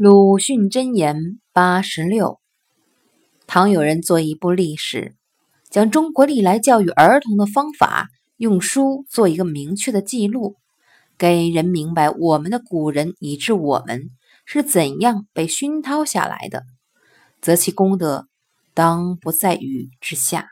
鲁迅箴言八十六：倘有人做一部历史，将中国历来教育儿童的方法用书做一个明确的记录，给人明白我们的古人以至我们是怎样被熏陶下来的，则其功德当不在语之下。